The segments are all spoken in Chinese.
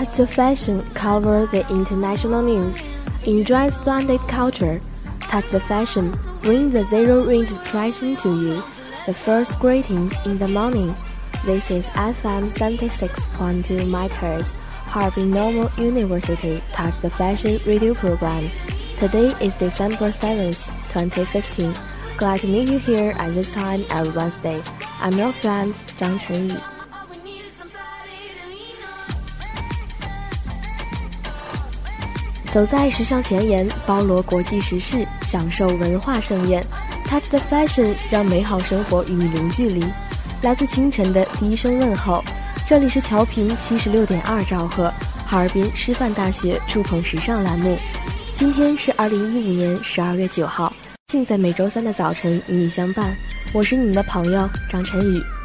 Touch the fashion cover the international news. Enjoy splendid culture. Touch the fashion. Bring the zero range depression to you. The first greetings in the morning. This is FM 76.2 meters. Harbin Normal University Touch the Fashion radio program. Today is December 7th, 2015. Glad to meet you here at this time every Wednesday. I'm your friend Zhang Chenyu. 走在时尚前沿，包罗国际时事，享受文化盛宴。Touch the fashion，让美好生活与你零距离。来自清晨的第一声问候，这里是调频七十六点二兆赫，哈尔滨师范大学触碰时尚栏目。今天是二零一五年十二月九号，幸在每周三的早晨与你相伴。我是你们的朋友张晨宇。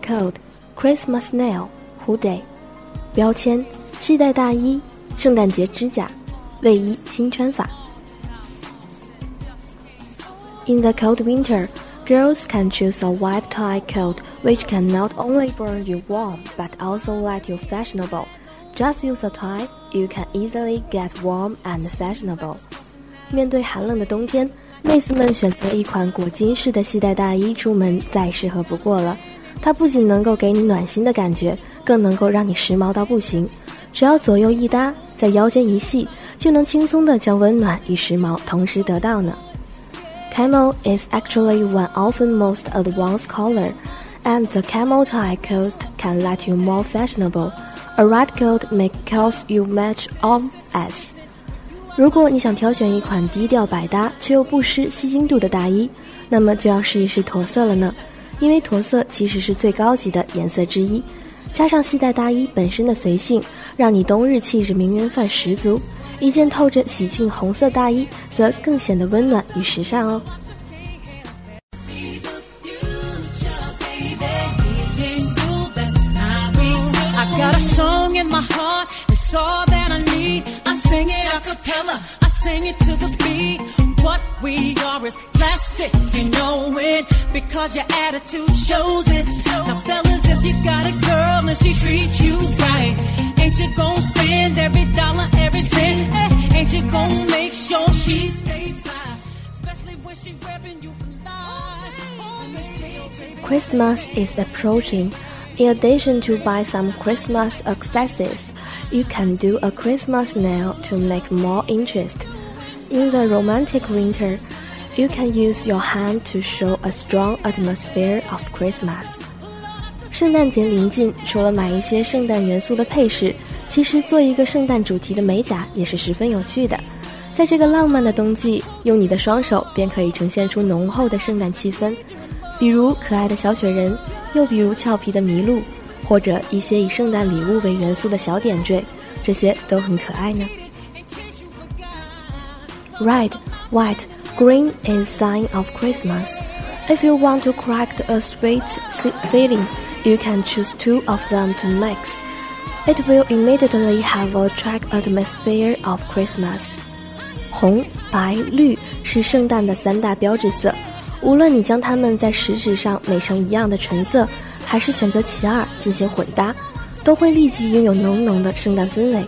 coat, Christmas nail, hoodie。标签：系带大衣，圣诞节指甲，卫衣新穿法。In the cold winter, girls can choose a white tie coat which can not only burn you warm but also let you fashionable. Just use a tie, you can easily get warm and fashionable. 面对寒冷的冬天，妹子们选择一款裹巾式的系带大衣出门再适合不过了。 它不仅能够给你暖心的感觉，更能够让你时髦到不行。只要左右一搭，在腰间一系，就能轻松的将温暖与时髦同时得到呢。Camel is actually one often most advanced color, and the camel tie coat can let you more fashionable. A red coat may cause you much of as. 如果你想挑选一款低调百搭却又不失吸睛度的大衣，那么就要试一试驼色了呢。因为驼色其实是最高级的颜色之一，加上系带大衣本身的随性，让你冬日气质名媛范十足。一件透着喜庆红色大衣，则更显得温暖与时尚哦。sing it to the beat. We are is classic, you know it, because your attitude shows it. Now, fellas, if you got a girl and she treats you right, ain't you gonna spend every dollar, every cent? Eh? Ain't you gonna make sure she stays fly, especially when she wearing you life? Christmas is approaching. In addition to buy some Christmas accessories, you can do a Christmas nail to make more interest. In the romantic winter, you can use your hand to show a strong atmosphere of Christmas. 圣诞节临近，除了买一些圣诞元素的配饰，其实做一个圣诞主题的美甲也是十分有趣的。在这个浪漫的冬季，用你的双手便可以呈现出浓厚的圣诞气氛，比如可爱的小雪人。又比如俏皮的麋鹿，或者一些以圣诞礼物为元素的小点缀，这些都很可爱呢。Red, white, green is sign of Christmas. If you want to crack a sweet feeling, you can choose two of them to mix. It will immediately have a track atmosphere of Christmas. 红、白、绿是圣诞的三大标志色。无论你将它们在实质上美成一样的纯色，还是选择其二进行混搭，都会立即拥有浓浓的圣诞氛围。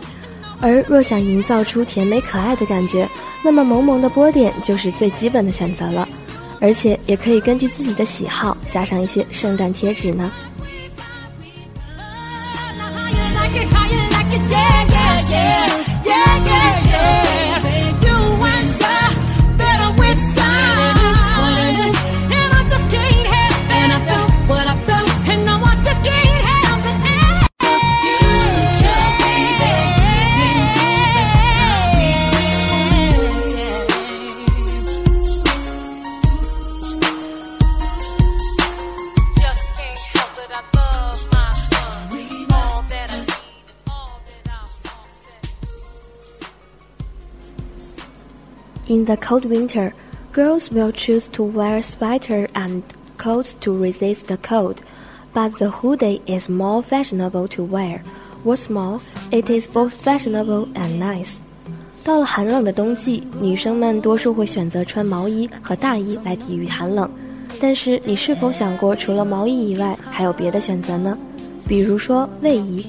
而若想营造出甜美可爱的感觉，那么萌萌的波点就是最基本的选择了，而且也可以根据自己的喜好加上一些圣诞贴纸呢。The cold winter, girls will choose to wear sweater and coats to resist the cold, but the hoodie is more fashionable to wear. What's more, it is both fashionable and nice. 到了寒冷的冬季，女生们多数会选择穿毛衣和大衣来抵御寒冷。但是，你是否想过，除了毛衣以外，还有别的选择呢？比如说卫衣。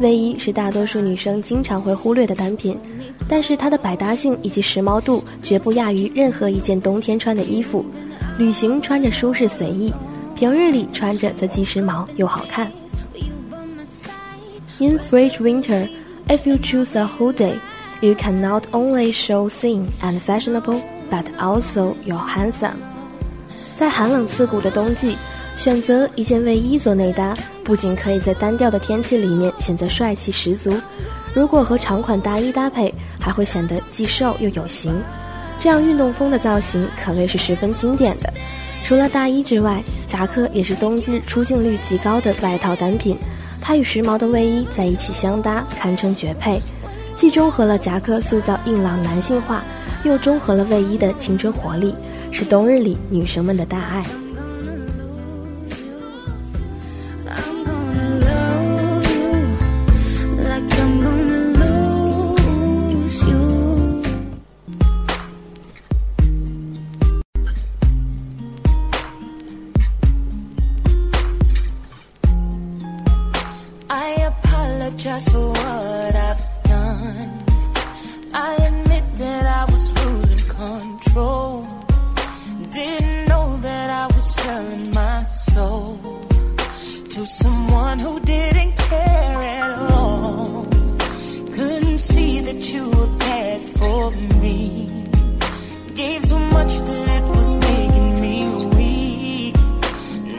卫衣是大多数女生经常会忽略的单品，但是它的百搭性以及时髦度绝不亚于任何一件冬天穿的衣服。旅行穿着舒适随意，平日里穿着则既时髦又好看。In frigid winter, if you choose a hoodie, you can not only show thin and fashionable, but also your handsome. 在寒冷刺骨的冬季。选择一件卫衣做内搭，不仅可以在单调的天气里面显得帅气十足，如果和长款大衣搭配，还会显得既瘦又有型。这样运动风的造型可谓是十分经典的。除了大衣之外，夹克也是冬季出镜率极高的外套单品，它与时髦的卫衣在一起相搭，堪称绝配。既中和了夹克塑造硬朗男性化，又中和了卫衣的青春活力，是冬日里女生们的大爱。That you were bad for me. Gave so much that it was making me weak.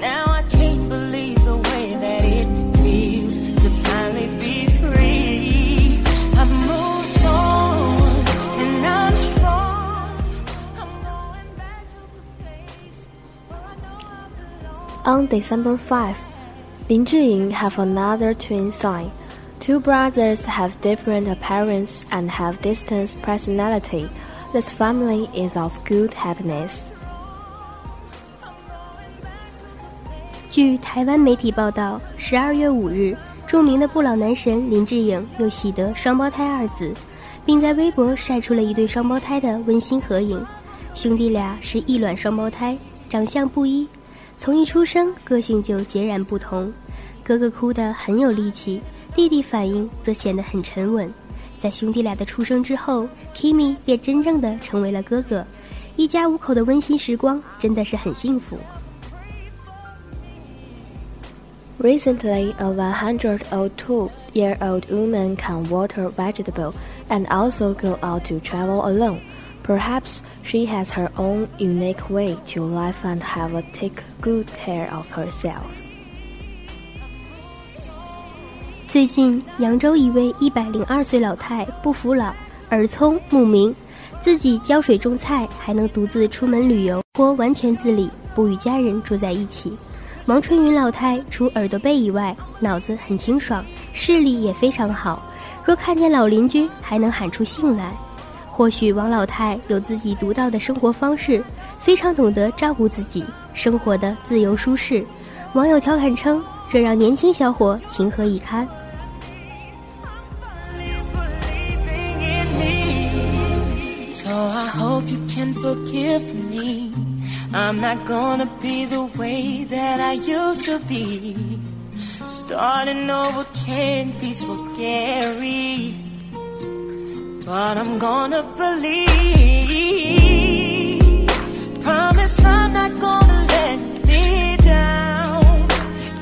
Now I can't believe the way that it feels to finally be free. I've moved on and I'm strong. I'm. On December 5, Lin Zhiying have another twin sign. Two brothers have different appearance and have distinct personality. This family is of good happiness. 据台湾媒体报道，十二月五日，著名的不老男神林志颖又喜得双胞胎二子，并在微博晒出了一对双胞胎的温馨合影。兄弟俩是异卵双胞胎，长相不一，从一出生个性就截然不同。哥哥哭得很有力气，弟弟反应则显得很沉稳。在兄弟俩的出生之后，Kimi 便真正的成为了哥哥，一家五口的温馨时光真的是很幸福。 Recently, a 102-year-old woman can water vegetable and also go out to travel alone. Perhaps she has her own unique way to life and have a take good care of herself. 最近，扬州一位一百零二岁老太不服老，耳聪目明，自己浇水种菜，还能独自出门旅游，或完全自理，不与家人住在一起。王春云老太除耳朵背以外，脑子很清爽，视力也非常好。若看见老邻居，还能喊出姓来。或许王老太有自己独到的生活方式，非常懂得照顾自己，生活的自由舒适。网友调侃称，这让年轻小伙情何以堪。So I hope you can forgive me. I'm not gonna be the way that I used to be. Starting over can be so scary. But I'm gonna believe. Promise I'm not gonna let me down.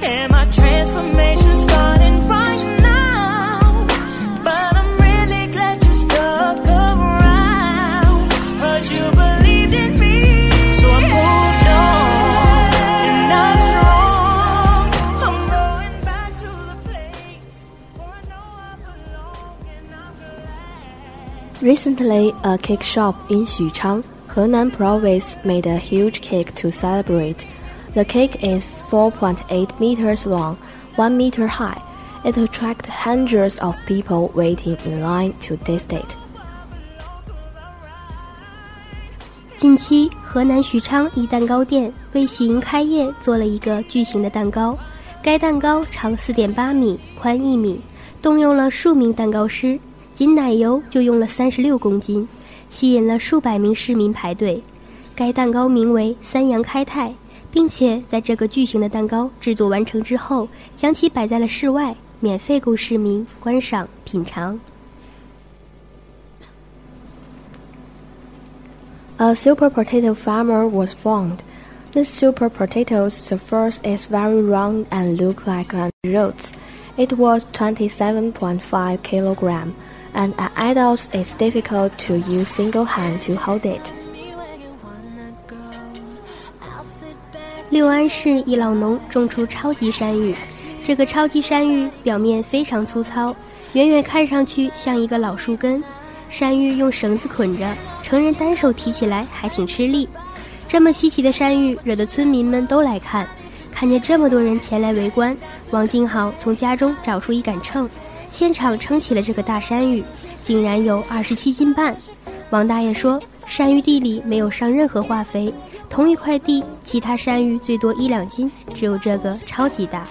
And my transformation Recently, a cake shop in Xuchang, Henan province made a huge cake to celebrate. The cake is 4.8 meters long, 1 meter high. It attracted hundreds of people waiting in line to taste it. 近期，河南许昌一蛋糕店为喜迎开业做了一个巨型的蛋糕，该蛋糕长四点八米，宽一米，动用了数名蛋糕师， 仅奶油就用了三十六公斤，吸引了数百名市民排队。该蛋糕名为“三阳开泰”，并且在这个巨型的蛋糕制作完成之后，将其摆在了室外，免费供市民观赏品尝。 A super potato farmer was formed. This super potato's surface is very round and look like an roots. It was 27.5 kilogram, And an adult it's difficult to use single hand to hold it. 六安市一老农种出超级山芋，这个超级山芋表面非常粗糙，远远看上去像一个老树根。山芋用绳子捆着，成人单手提起来还挺吃力。这么稀奇的山芋，惹得村民们都来看。看见这么多人前来围观，王静好从家中找出一杆秤，现场称起了这个大山芋，竟然有二十七斤半。王大爷说，山芋地里没有上任何化肥，同一块地，其他山芋最多一两斤，只有这个超级大。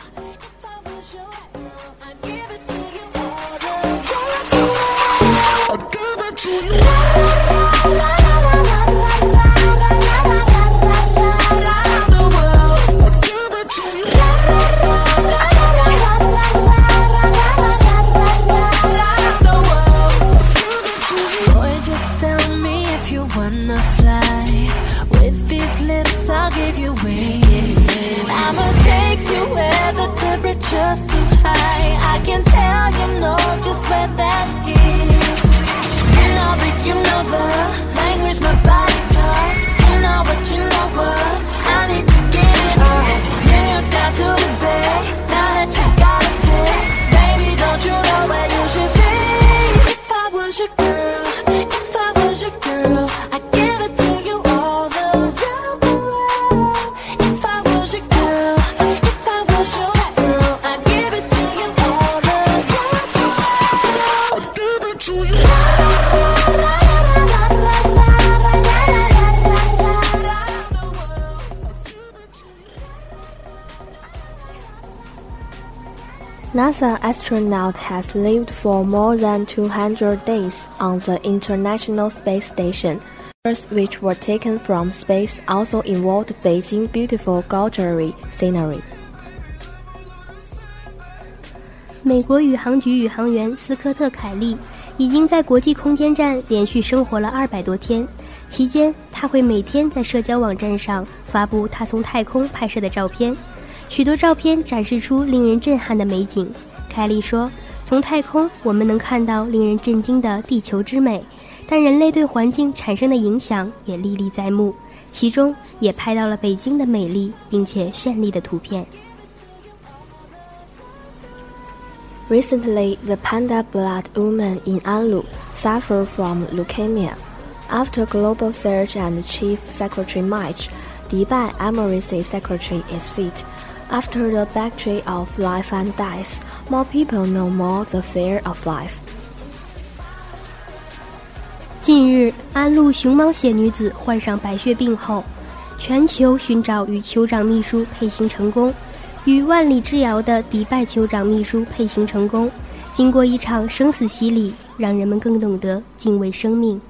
NASA astronaut has lived for more than 200 days on the International Space Station. Photos which were taken from space also involved Beijing beautiful Gallery scenery. 美国宇航局宇航员斯科特·凯利已经在国际空间站连续生活了二百多天，期间他会每天在社交网站上发布他从太空拍摄的照片。 许多照片展示出令人震撼的美景。凯利说：“从太空，我们能看到令人震惊的地球之美，但人类对环境产生的影响也历历在目。其中也拍到了北京的美丽并且绚丽的图片。” Recently, the Panda Blood woman in Anlu suffered from leukemia. After global search and Chief Secretary March, Dubai Emirates Secretary is fit. After the battery of life and death, more people know more the fear of life. 近日，安陆熊猫血女子患上白血病后，全球寻找与酋长秘书配型成功，与万里之遥的迪拜酋长秘书配型成功。经过一场生死洗礼，让人们更懂得敬畏生命。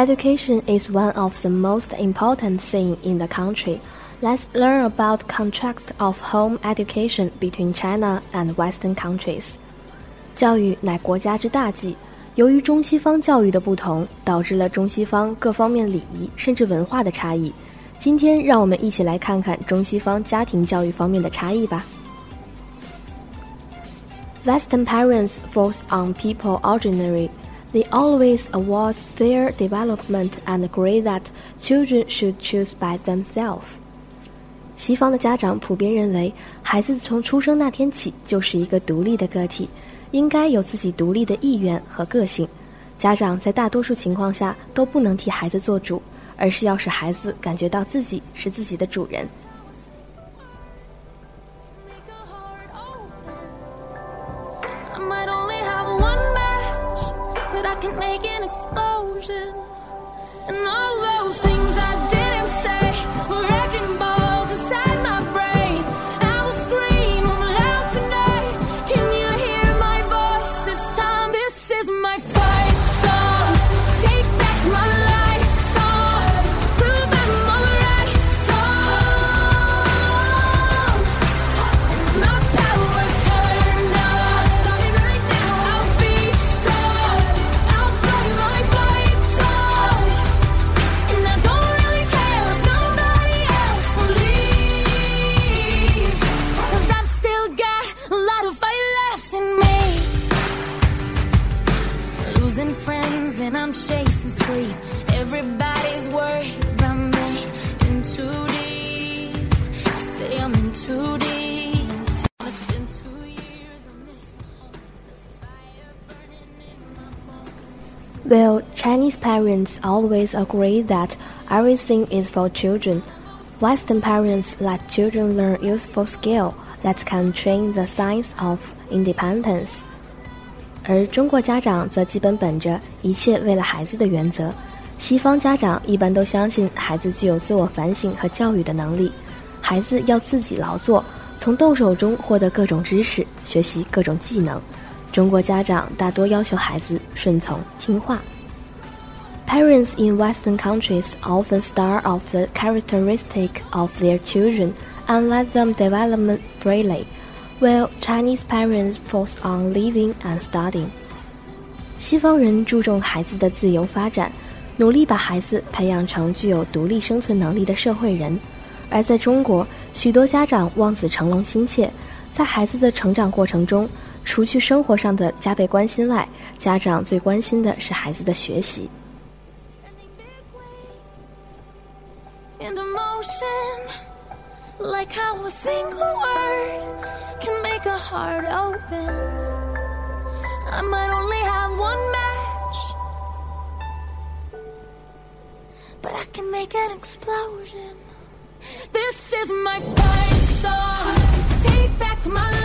Education is one of the most important thing in the country. Let's learn about contracts of home education between China and Western countries. 教育乃国家之大计。由于中西方教育的不同，导致了中西方各方面礼仪甚至文化的差异。今天，让我们一起来看看中西方家庭教育方面的差异吧。Western parents force on people ordinary they always award their development and agree that children should choose by themselves. 西方的家长普遍认为，孩子从出生那天起就是一个独立的个体，应该有自己独立的意愿和个性。家长在大多数情况下都不能替孩子做主，而是要使孩子感觉到自己是自己的主人。Always agree that everything is for children. Western parents let children learn useful skill that can train the sense of independence. 而中国家长则基本本着一切为了孩子的原则。西方家长一般都相信孩子具有自我反省和教育的能力，孩子要自己劳作，从动手中获得各种知识，学习各种技能。中国家长大多要求孩子顺从听话。Parents in Western countries often start off the characteristic of their children and let them develop freely, while Chinese parents focus on living and studying. 西方人注重孩子的自由发展，努力把孩子培养成具有独立生存能力的社会人；而在中国，许多家长望子成龙心切，在孩子的成长过程中。除去生活上的加倍关心外，家长最关心的是孩子的学习。into motion. Like how a single word can make a heart open. I might only have one match, but I can make an explosion. This is my fight song. Take back my life.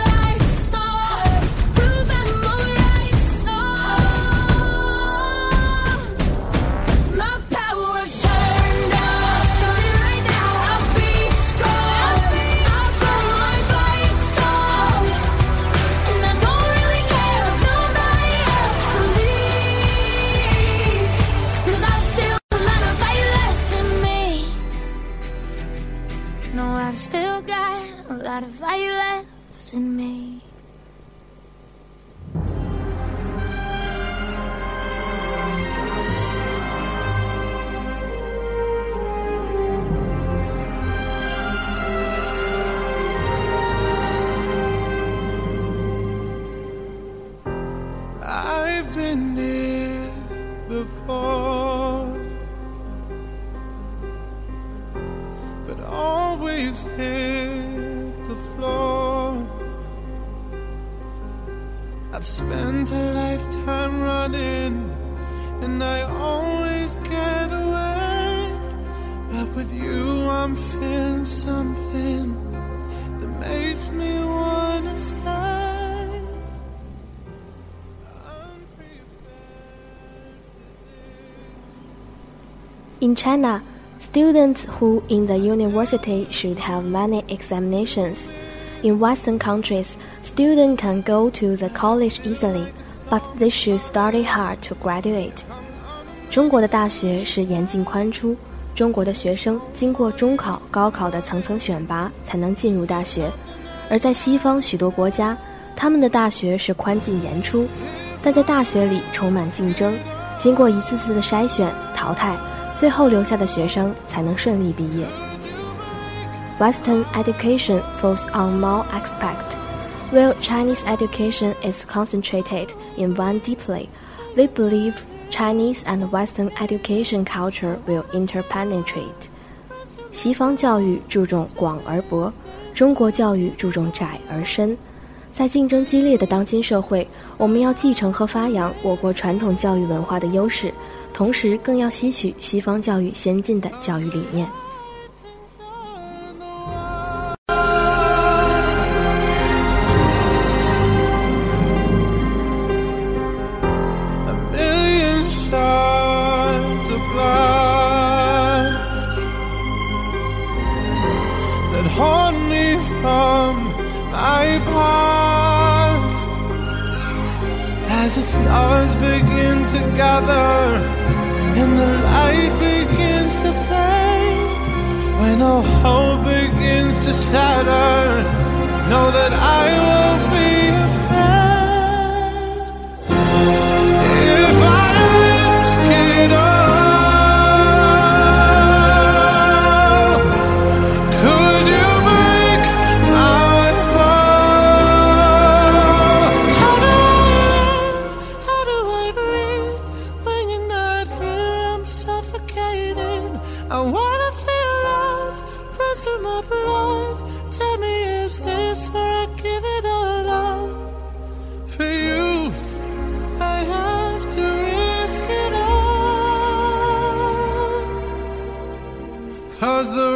lot of fire left in me. I've been here before. In China, students who in the university should have many examinations. In Western countries, students can go to the college easily, but they should study hard to graduate. 中国的大学是严进宽出，中国的学生经过中考、高考的层层选拔才能进入大学，而在西方许多国家，他们的大学是宽进严出，但在大学里充满竞争，经过一次次的筛选淘汰，最后留下的学生才能顺利毕业。Western education falls on more aspects, while Chinese education is concentrated in one deeply. We believe Chinese and Western education culture will interpenetrate. 西方教育注重广而博，中国教育注重窄而深。在竞争激烈的当今社会，我们要继承和发扬我国传统教育文化的优势，同时更要吸取西方教育先进的教育理念。Stars begin to gather and the light begins to fade, when all hope begins to shatter, know that I will be For you, I have to risk it all. Cause the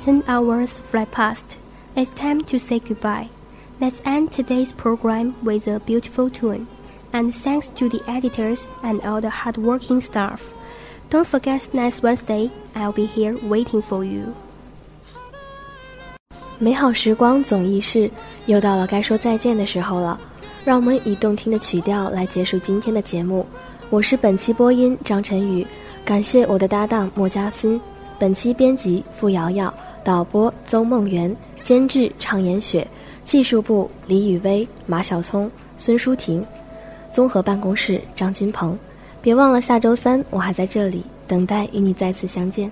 Pleasant hours fly past. It's time to say goodbye. Let's end today's program with a beautiful tune. And thanks to the editors and all the hardworking staff. Don't forget next Wednesday, I'll be here waiting for you. 美好时光总易逝，又到了该说再见的时候了。让我们以动听的曲调来结束今天的节目。我是本期播音张晨宇，感谢我的搭档莫嘉欣，本期编辑付瑶瑶， 导播邹梦媛，监制畅言雪，技术部李雨薇、马小聪、孙舒婷，综合办公室张军鹏。别忘了下周三我还在这里等待与你再次相见。《